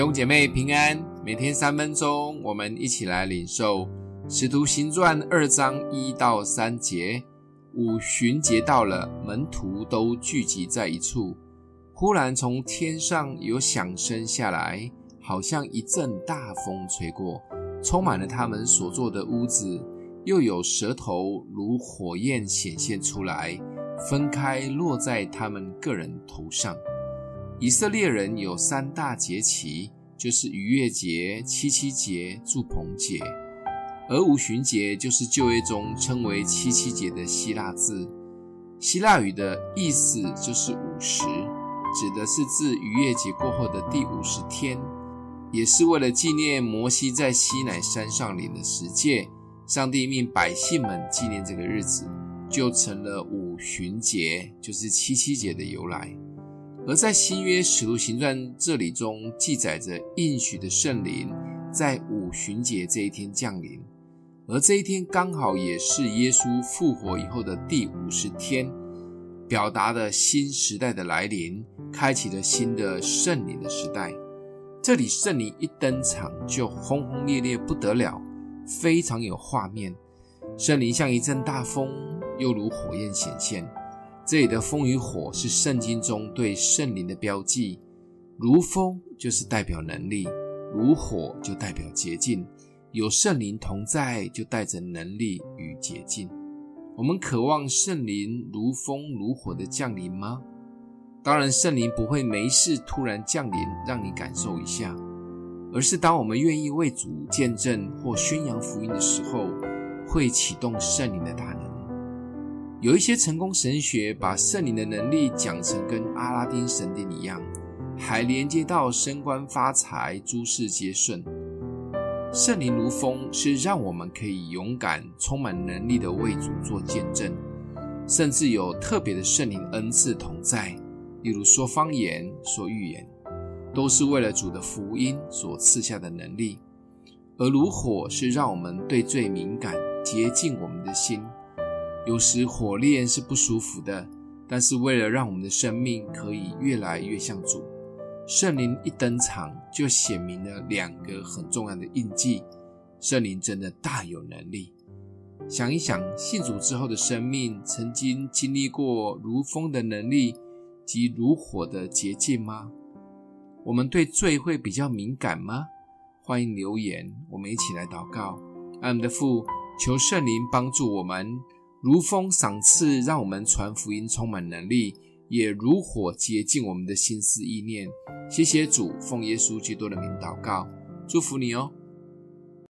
兄姐妹平安，每天三分钟，我们一起来领受《使徒行传》二章一到三节。五旬节到了，门徒都聚集在一处。忽然从天上有响声下来，好像一阵大风吹过，充满了他们所坐的屋子。又有舌头如火焰显现出来，分开落在他们个人头上。以色列人有三大节期，就是逾越节、七七节、祝棚节。而五旬节就是旧约中称为七七节的希腊字，希腊语的意思就是五十，指的是自逾越节过后的第五十天，也是为了纪念摩西在西乃山上领的十诫。上帝命百姓们纪念这个日子，就成了五旬节，就是七七节的由来。而在新约使徒行传这里中记载着应许的圣灵在五旬节这一天降临，而这一天刚好也是耶稣复活以后的第五十天，表达了新时代的来临，开启了新的圣灵的时代。这里圣灵一登场就轰轰烈烈不得了。非常有画面，圣灵像一阵大风，又如火焰显现。这里的风与火是圣经中对圣灵的标记，如风就是代表能力，如火就代表洁净。有圣灵同在，就带着能力与洁净。我们渴望圣灵如风如火的降临吗？当然，圣灵不会没事突然降临，让你感受一下。而是当我们愿意为主见证或宣扬福音的时候，会启动圣灵的大能。有一些成功神学把圣灵的能力讲成跟阿拉丁神灯一样，还连接到升官发财、诸事皆顺。圣灵如风，是让我们可以勇敢、充满能力的为主做见证，甚至有特别的圣灵恩赐同在，例如说方言、说预言。都是为了主的福音所赐下的能力，而如火是让我们对罪敏感，洁净我们的心。有时火炼是不舒服的，但是为了让我们的生命可以越来越像主，圣灵一登场就显明了两个很重要的印记。圣灵真的大有能力。想一想，信主之后的生命，曾经经历过如风的能力及如火的洁净吗？我们对罪会比较敏感吗？欢迎留言，我们一起来祷告。爱我们的父，求圣灵帮助我们，如风赏赐，让我们传福音充满能力，也如火洁净我们的心思意念。谢谢主，奉耶稣基督的名祷告，祝福你哦。